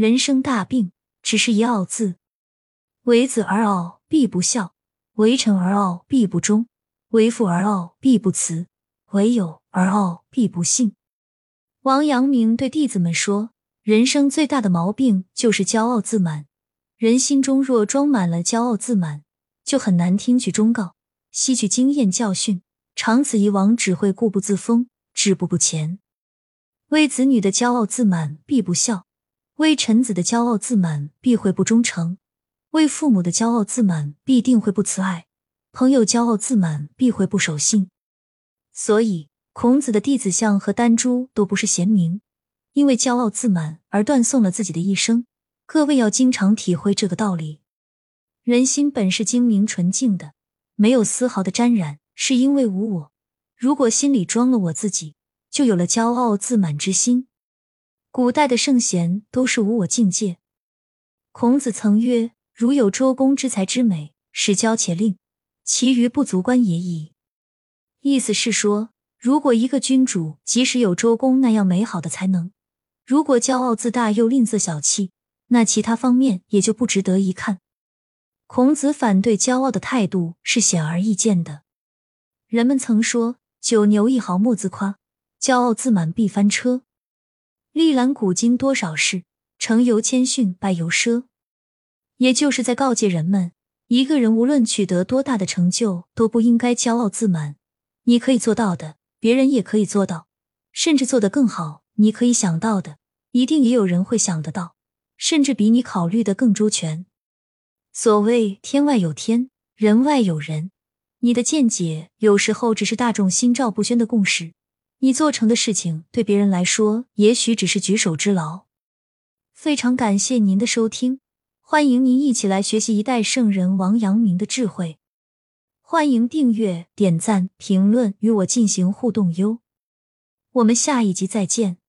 人生大病，只是一傲字。为子而傲，必不孝；为臣而傲，必不忠；为父而傲，必不慈；为友而傲，必不信。王阳明对弟子们说：“人生最大的毛病就是骄傲自满。人心中若装满了骄傲自满，就很难听取忠告，吸取经验教训。长此以往，只会固步自封，止步不前。为子女的骄傲自满，必不孝；为臣子的骄傲自满，必会不忠诚；为父母的骄傲自满，必定会不慈爱；朋友骄傲自满，必会不守信。所以。”孔子的弟子相和丹朱都不是贤明，因为骄傲自满而断送了自己的一生。各位要经常体会这个道理。人心本是精明纯净的，没有丝毫的沾染，是因为无我。如果心里装了我自己，就有了骄傲自满之心。古代的圣贤都是无我境界。孔子曾曰：“如有周公之才之美，使骄且吝，其余不足观也已。”意思是说。如果一个君主即使有周公那样美好的才能，如果骄傲自大又吝啬小气，那其他方面也就不值得一看。孔子反对骄傲的态度是显而易见的。人们曾说：“九牛一毫莫自夸，骄傲自满必翻车。”历览古今多少事，成由谦逊，败由奢。也就是在告诫人们，一个人无论取得多大的成就，都不应该骄傲自满。你可以做到的。别人也可以做到，甚至做得更好。你可以想到的，一定也有人会想得到，甚至比你考虑的更周全。所谓天外有天，人外有人。你的见解有时候只是大众心照不宣的共识，你做成的事情对别人来说，也许只是举手之劳。非常感谢您的收听，欢迎您一起来学习一代圣人王阳明的智慧。欢迎订阅、点赞、评论，与我进行互动哟！我们下一集再见。